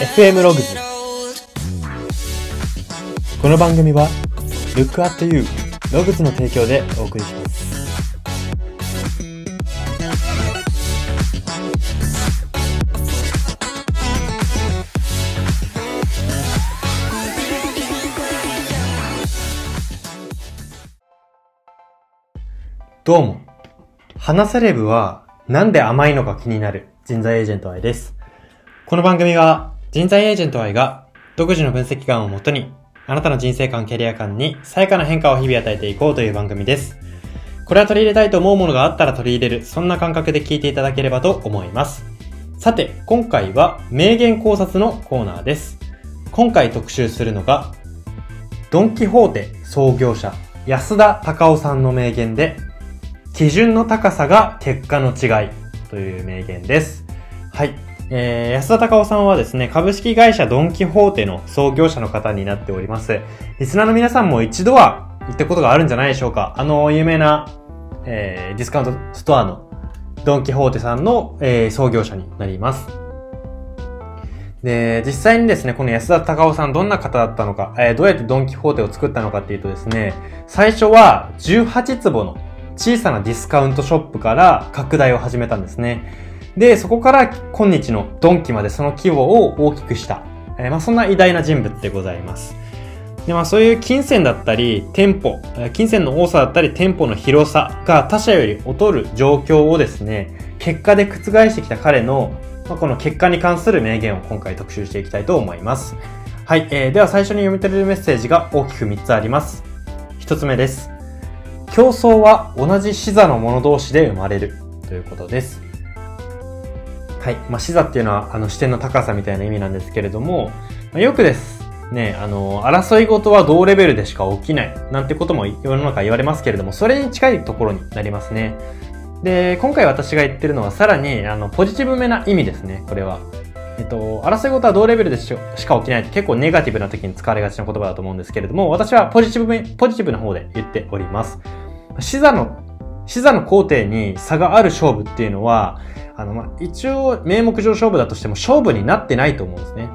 FM ログズこの番組は Look at You ログズの提供でお送りします。どうも。花セレブはなんで甘いのか気になる人材エージェント愛です。この番組は人材エージェント愛が独自の分析感をもとにあなたの人生観、キャリア観に最やかな変化を日々与えていこうという番組です。これは取り入れたいと思うものがあったら取り入れる、そんな感覚で聞いていただければと思います。さて、今回は名言考察のコーナーです。今回特集するのが、ドンキホーテ創業者、安田隆夫さんの名言で、基準の高さが結果の違いという名言です。はい。えー、安田隆夫さんはですね、株式会社ドンキホーテの創業者の方になっております。リスナーの皆さんも一度は行ったことがあるんじゃないでしょうか。あの、有名な、えー、ディスカウントストアのドンキホーテさんの、えー、創業者になります。で、実際にですね、この安田隆夫さんどんな方だったのか、えー、どうやってドンキホーテを作ったのかっていうとですね、最初は18坪の小さなディスカウントショップから拡大を始めたんですね。で、そこから今日のドンキまでその規模を大きくした。えー、まあそんな偉大な人物でございます。で、まあそういう金銭だったり、店舗、金銭の多さだったり、店舗の広さが他社より劣る状況をですね、結果で覆してきた彼の、まあ、この結果に関する名言を今回特集していきたいと思います。はい、えー、では最初に読み取れるメッセージが大きく3つあります。1つ目です。競争は同じ視座の者同士で生まれるということです。はい。まあ、視座っていうのは、あの、視点の高さみたいな意味なんですけれども、まあ、よくです。ね、あの、争い事は同レベルでしか起きない。なんてことも世の中言われますけれども、それに近いところになりますね。で、今回私が言ってるのは、さらに、あの、ポジティブめな意味ですね、これは。えっと、争い事は同レベルでしか起きないって結構ネガティブな時に使われがちな言葉だと思うんですけれども、私はポジティブめ、ポジティブな方で言っております。視座の、視座の工程に差がある勝負っていうのは、あの、ま、一応、名目上勝負だとしても勝負になってないと思うんですね。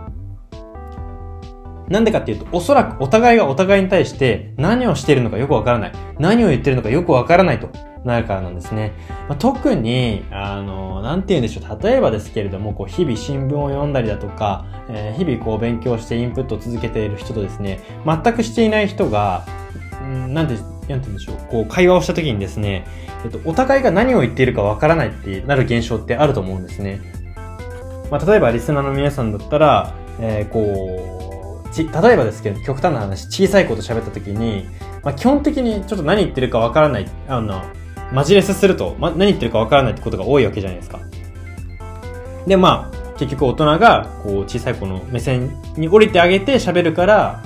なんでかっていうと、おそらくお互いがお互いに対して何をしているのかよくわからない。何を言ってるのかよくわからないとなるからなんですね。まあ、特に、あの、なんて言うんでしょう。例えばですけれども、こう、日々新聞を読んだりだとか、えー、日々こう勉強してインプットを続けている人とですね、全くしていない人が、んなんて、なんて言うんでしょう。こう、会話をした時にですね、えっと、お互いが何を言っているかわからないってなる現象ってあると思うんですね。まあ、例えばリスナーの皆さんだったら、えー、こう、ち、例えばですけど、極端な話、小さい子と喋った時に、まあ、基本的にちょっと何言ってるかわからない、あの、マジレスすると、ま、何言ってるかわからないってことが多いわけじゃないですか。で、まあ、結局大人が、こう、小さい子の目線に降りてあげて喋るから、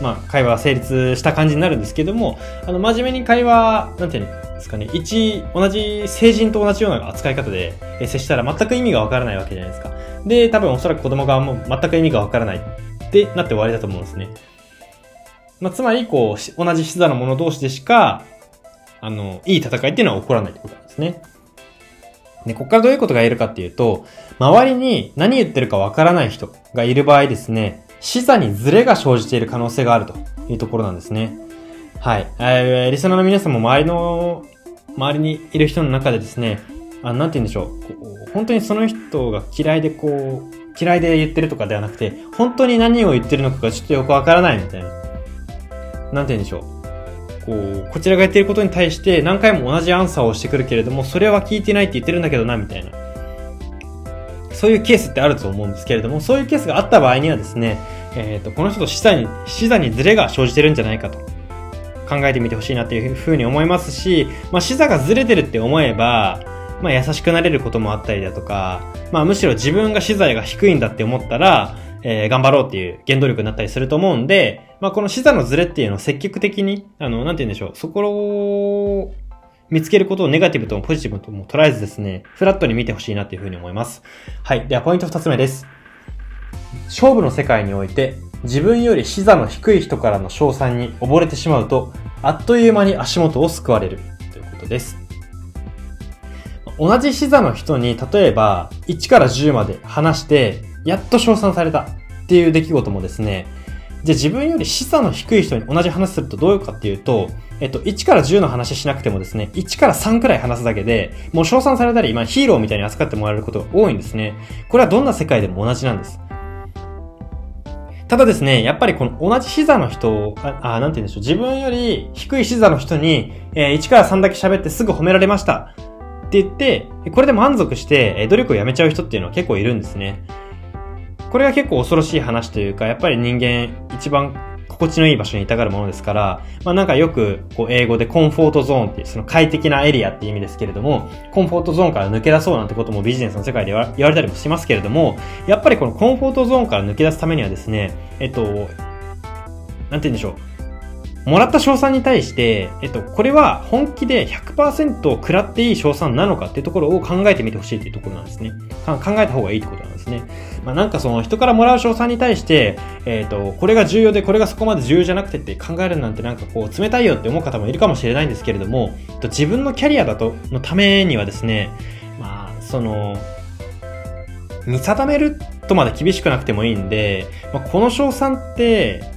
まあ、会話が成立した感じになるんですけども、あの、真面目に会話、なんていうんですかね、一、同じ成人と同じような扱い方で接したら全く意味がわからないわけじゃないですか。で、多分おそらく子供側も全く意味がわからないってなって終わりだと思うんですね。まあ、つまり、こう、同じ視座の者同士でしか、あの、いい戦いっていうのは起こらないってことなんですね。で、ここからどういうことが言えるかっていうと、周りに何言ってるかわからない人がいる場合ですね、視座にズレが生じている可能性があるというところなんですね。はい。えー、リスナーの皆さんも周りの、周りにいる人の中でですね、あなんて言うんでしょう。こう本当にその人が嫌いでこう、嫌いで言ってるとかではなくて、本当に何を言ってるのかがちょっとよくわからないみたいな。なんて言うんでしょう。こう、こちらが言ってることに対して何回も同じアンサーをしてくるけれども、それは聞いてないって言ってるんだけどな、みたいな。そういうケースってあると思うんですけれども、そういうケースがあった場合にはですね、えっ、ー、と、この人と視座に、視座にズレが生じてるんじゃないかと考えてみてほしいなっていうふうに思いますし、まあ、視座がずれてるって思えば、まあ、優しくなれることもあったりだとか、まあ、むしろ自分が視座が低いんだって思ったら、えー、頑張ろうっていう原動力になったりすると思うんで、まあ、この視座のズレっていうのを積極的に、あの、なんて言うんでしょう、そこ見つけることをネガティブともポジティブとも捉えずですね、フラットに見てほしいなっていうふうに思います。はい。では、ポイント二つ目です。勝負の世界において、自分より視座の低い人からの賞賛に溺れてしまうと、あっという間に足元を救われるということです。同じ視座の人に、例えば、1から10まで話して、やっと称賛された。っていう出来事もですね、じゃあ自分より視座の低い人に同じ話するとどういうかっていうと、えっと、1から10の話しなくてもですね、1から3くらい話すだけで、もう称賛されたり、まあヒーローみたいに扱ってもらえることが多いんですね。これはどんな世界でも同じなんです。ただですね、やっぱりこの同じ視座の人あ、あなんて言うんでしょう、自分より低い視座の人に、えー、1から3だけ喋ってすぐ褒められました。って言って、これで満足して、努力をやめちゃう人っていうのは結構いるんですね。これが結構恐ろしい話というか、やっぱり人間一番心地のいい場所にいたがるものですから、まあなんかよくこう英語でコンフォートゾーンっていうその快適なエリアっていう意味ですけれども、コンフォートゾーンから抜け出そうなんてこともビジネスの世界で言われたりもしますけれども、やっぱりこのコンフォートゾーンから抜け出すためにはですね、えっと、なんて言うんでしょう。もらった賞賛に対して、えっと、これは本気で100%食らっていい賞賛なのかっていうところを考えてみてほしいっていうところなんですね。考えた方がいいってことなんですね。まあ、なんかその人からもらう賞賛に対して、えっと、これが重要で、これがそこまで重要じゃなくてって考えるなんてなんかこう、冷たいよって思う方もいるかもしれないんですけれども、自分のキャリアだと、のためにはですね、まあ、その、見定めるとまで厳しくなくてもいいんで、まあ、この賞賛って、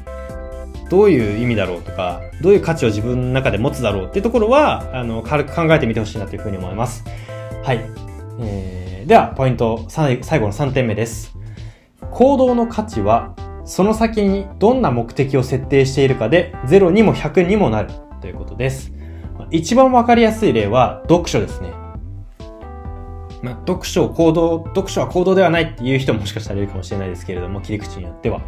どういう意味だろうとか、どういう価値を自分の中で持つだろうっていうところは、あの、軽く考えてみてほしいなというふうに思います。はい。えー、では、ポイント、最後の3点目です。行動の価値は、その先にどんな目的を設定しているかで、0にも100にもなるということです。一番わかりやすい例は、読書ですね。まあ、読書を行動、読書は行動ではないっていう人ももしかしたらいるかもしれないですけれども、切り口によっては。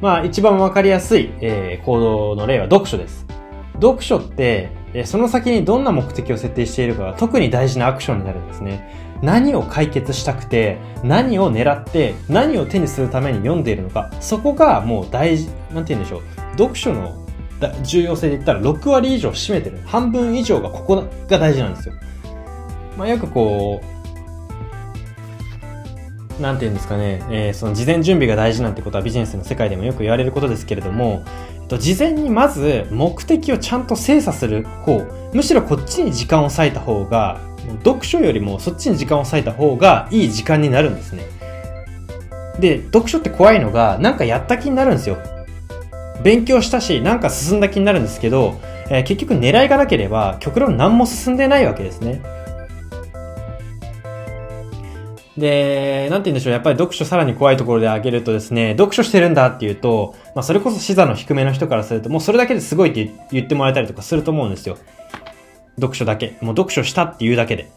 まあ、一番わかりやすい、えー、行動の例は読書です。読書って、えー、その先にどんな目的を設定しているかが特に大事なアクションになるんですね。何を解決したくて、何を狙って、何を手にするために読んでいるのか、そこがもう大事、なんて言うんでしょう。読書の重要性で言ったら6割以上占めてる。半分以上がここが大事なんですよ。まあ、よくこう、なんて言うんですかね、えー、その事前準備が大事なんてことはビジネスの世界でもよく言われることですけれども、えっと、事前にまず目的をちゃんと精査する方、むしろこっちに時間を割いた方が、読書よりもそっちに時間を割いた方がいい時間になるんですね。で、読書って怖いのが、なんかやった気になるんですよ。勉強したし、なんか進んだ気になるんですけど、えー、結局狙いがなければ、極論何も進んでないわけですね。で、なんて言うんでしょう。やっぱり読書さらに怖いところで挙げるとですね、読書してるんだっていうと、まあそれこそ視座の低めの人からすると、もうそれだけですごいって言ってもらえたりとかすると思うんですよ。読書だけ。もう読書したっていうだけで。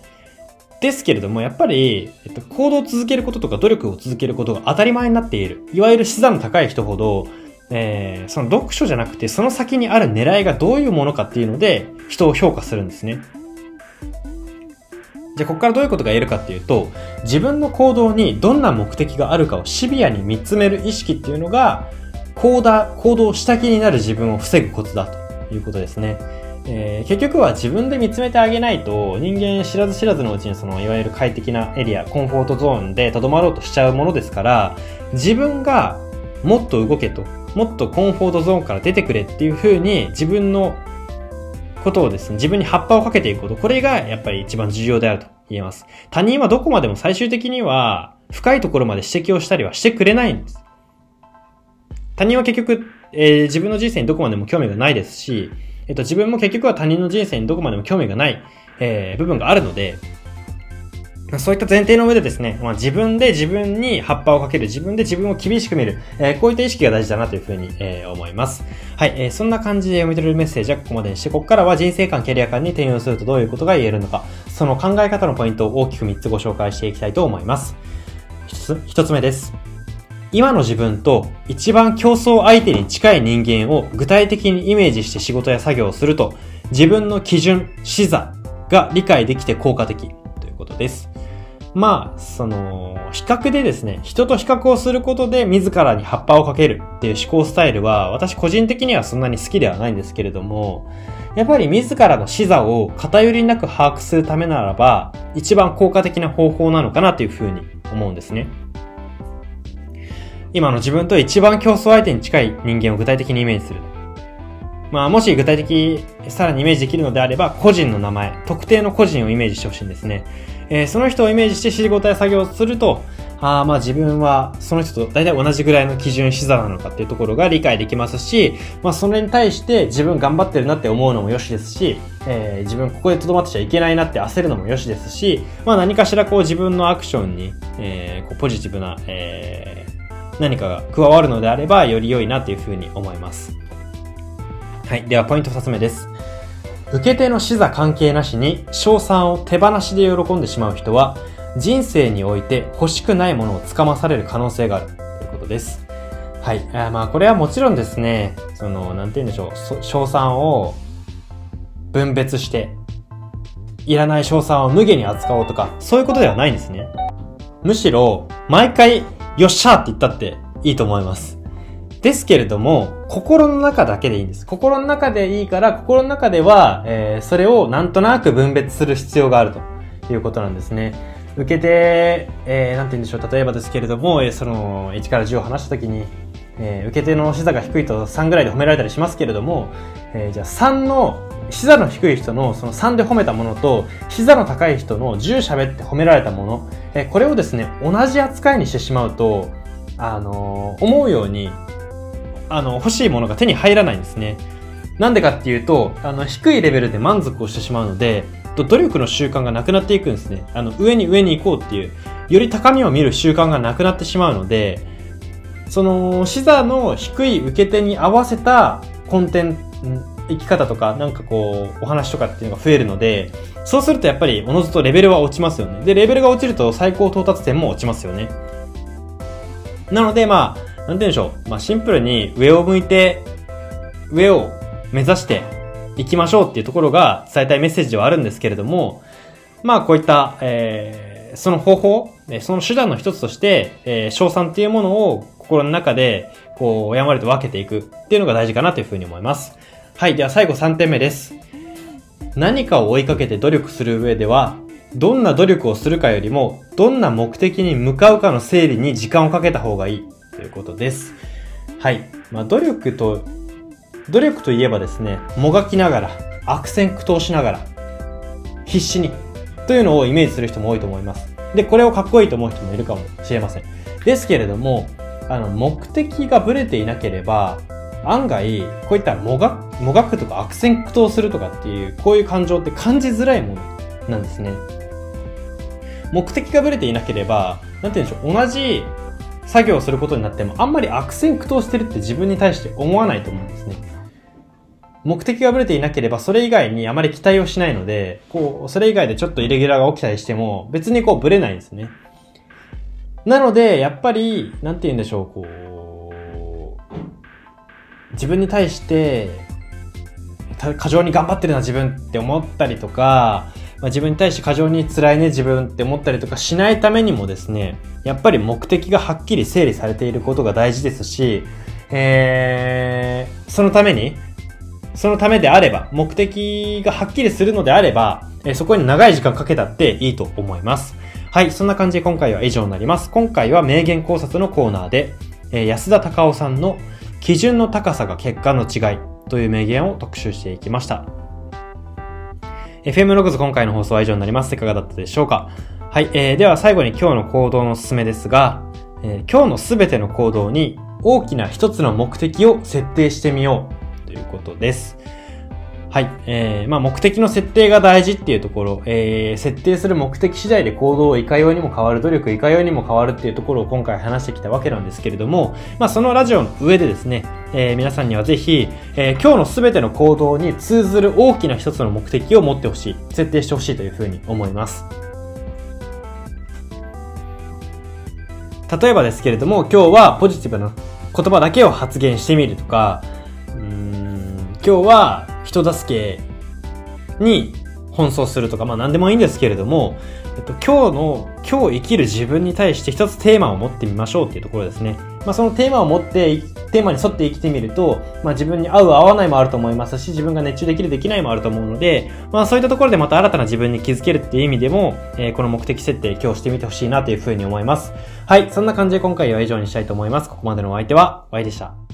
ですけれども、やっぱり、えっと、行動を続けることとか努力を続けることが当たり前になっている。いわゆる視座の高い人ほど、えー、その読書じゃなくて、その先にある狙いがどういうものかっていうので、人を評価するんですね。じゃあ、ここからどういうことが言えるかっていうと、自分の行動にどんな目的があるかをシビアに見つめる意識っていうのが、行動、行動した気になる自分を防ぐコツだということですね。えー、結局は自分で見つめてあげないと人間知らず知らずのうちにそのいわゆる快適なエリア、コンフォートゾーンで留まろうとしちゃうものですから自分がもっと動けと、もっとコンフォートゾーンから出てくれっていう風に自分のことをですね、自分に葉っぱをかけていくこと、これがやっぱり一番重要であると言えます。他人はどこまでも最終的には深いところまで指摘をしたりはしてくれないんです。他人は結局、えー、自分の人生にどこまでも興味がないですし、えっ、と、自分も結局は他人の人生にどこまでも興味がない、えー、部分があるので、そういった前提の上でですね、まあ、自分で自分に葉っぱをかける、自分で自分を厳しく見る、えー、こういった意識が大事だなというふうに、えー、思います。はい、えー、そんな感じで読み取れるメッセージはここまでにして、ここからは人生観、キャリア観に転用するとどういうことが言えるのか、その考え方のポイントを大きく3つご紹介していきたいと思います。一つ、一つ目です。今の自分と一番競争相手に近い人間を具体的にイメージして仕事や作業をすると、自分の基準、視座が理解できて効果的ということです。まあ、その、比較でですね、人と比較をすることで自らに葉っぱをかけるっていう思考スタイルは、私個人的にはそんなに好きではないんですけれども、やっぱり自らの視座を偏りなく把握するためならば、一番効果的な方法なのかなというふうに思うんですね。今の自分と一番競争相手に近い人間を具体的にイメージする。まあ、もし具体的、さらにイメージできるのであれば、個人の名前、特定の個人をイメージしてほしいんですね。えー、その人をイメージして仕事や作業をすると、あ、まあ自分はその人と大体同じぐらいの基準視座なのかっていうところが理解できますし、まあそれに対して自分頑張ってるなって思うのもよしですし、えー、自分ここで留まってちゃいけないなって焦るのもよしですし、まあ何かしらこう自分のアクションに、えー、こうポジティブな、えー、何かが加わるのであればより良いなっていうふうに思います。はい。ではポイント2つ目です。受け手の視座関係なしに賞賛を手放しで喜んでしまう人は、人生において欲しくないものをつかまされる可能性があるということです。はい。あまあ、これはもちろんですね、その、なんて言うんでしょう、賞賛を分別して、いらない賞賛を無下に扱おうとか、そういうことではないんですね。むしろ、毎回、よっしゃーって言ったっていいと思います。ですけれども、心の中だけでいいんです。心の中でいいから、心の中では、えー、それをなんとなく分別する必要があるということなんですね。受けて、えー、なんて言うんでしょう、例えばですけれども、えー、その、1から10を話したときに、えー、受け手の視座が低いと3ぐらいで褒められたりしますけれども、えー、じゃあ3の、視座の低い人のその3で褒めたものと、視座の高い人の10喋って褒められたもの、えー、これをですね、同じ扱いにしてしまうと、あのー、思うように、あの、欲しいものが手に入らないんですね。なんでかっていうと、あの、低いレベルで満足をしてしまうので、努力の習慣がなくなっていくんですね。あの、上に上に行こうっていう、より高みを見る習慣がなくなってしまうので、その、視座の低い受け手に合わせたコンテンツ、生き方とか、なんかこう、お話とかっていうのが増えるので、そうするとやっぱり、おのずとレベルは落ちますよね。で、レベルが落ちると最高到達点も落ちますよね。なので、まあ、なんて言うんでしょう。まあ、シンプルに上を向いて、上を目指して行きましょうっていうところが伝えたいメッセージではあるんですけれども、まあこういった、えー、その方法、その手段の一つとして、えー、賞賛っていうものを心の中で、こう、やまりと分けていくっていうのが大事かなというふうに思います。はい。では最後3点目です。何かを追いかけて努力する上では、どんな努力をするかよりも、どんな目的に向かうかの整理に時間をかけた方がいいということです。はい。まあ、努力と努力といえばですね、もがきながら、悪戦苦闘しながら、必死に、というのをイメージする人も多いと思います。で、これをかっこいいと思う人もいるかもしれません。ですけれども、あの、目的がブレていなければ、案外、こういったもが、もがくとか悪戦苦闘するとかっていう、こういう感情って感じづらいものなんですね。目的がブレていなければ、なんて言うんでしょう、同じ作業をすることになっても、あんまり悪戦苦闘してるって自分に対して思わないと思うんですね。目的がぶれていなければ、それ以外にあまり期待をしないので、こう、それ以外でちょっとイレギュラーが起きたりしても、別にこう、ぶれないんですね。なので、やっぱり、なんて言うんでしょう、こう、自分に対して、過剰に頑張ってるな自分って思ったりとか、まあ、自分に対して過剰に辛いね自分って思ったりとかしないためにもですね、やっぱり目的がはっきり整理されていることが大事ですし、えー、そのためにそのためであれば、目的がはっきりするのであれば、えそこに長い時間かけたっていいと思います。はい、そんな感じで今回は以上になります。今回は名言考察のコーナーで、え安田隆夫さんの基準の高さが結果の違いという名言を特集していきました。FM ログズ今回の放送は以上になります。いかがだったでしょうか？はい、えー、では最後に今日の行動のおすすめですが、えー、今日のすべての行動に大きな一つの目的を設定してみようということです。はい。えー、まあ目的の設定が大事っていうところ、えー、設定する目的次第で行動をいかようにも変わる、努力いかようにも変わるっていうところを今回話してきたわけなんですけれども、まあそのラジオの上でですね、えー、皆さんにはぜひ、えー、今日のすべての行動に通ずる大きな一つの目的を持ってほしい、設定してほしいというふうに思います。例えばですけれども、今日はポジティブな言葉だけを発言してみるとか、うん今日は人助けに奔走するとか、まあ何でもいいんですけれども、えっと、今日の、今日生きる自分に対して一つテーマを持ってみましょうっていうところですね。まあそのテーマを持って、テーマに沿って生きてみると、まあ自分に合う合わないもあると思いますし、自分が熱中できるできないもあると思うので、まあそういったところでまた新たな自分に気づけるっていう意味でも、えー、この目的設定今日してみてほしいなというふうに思います。はい、そんな感じで今回は以上にしたいと思います。ここまでのお相手は、Y でした。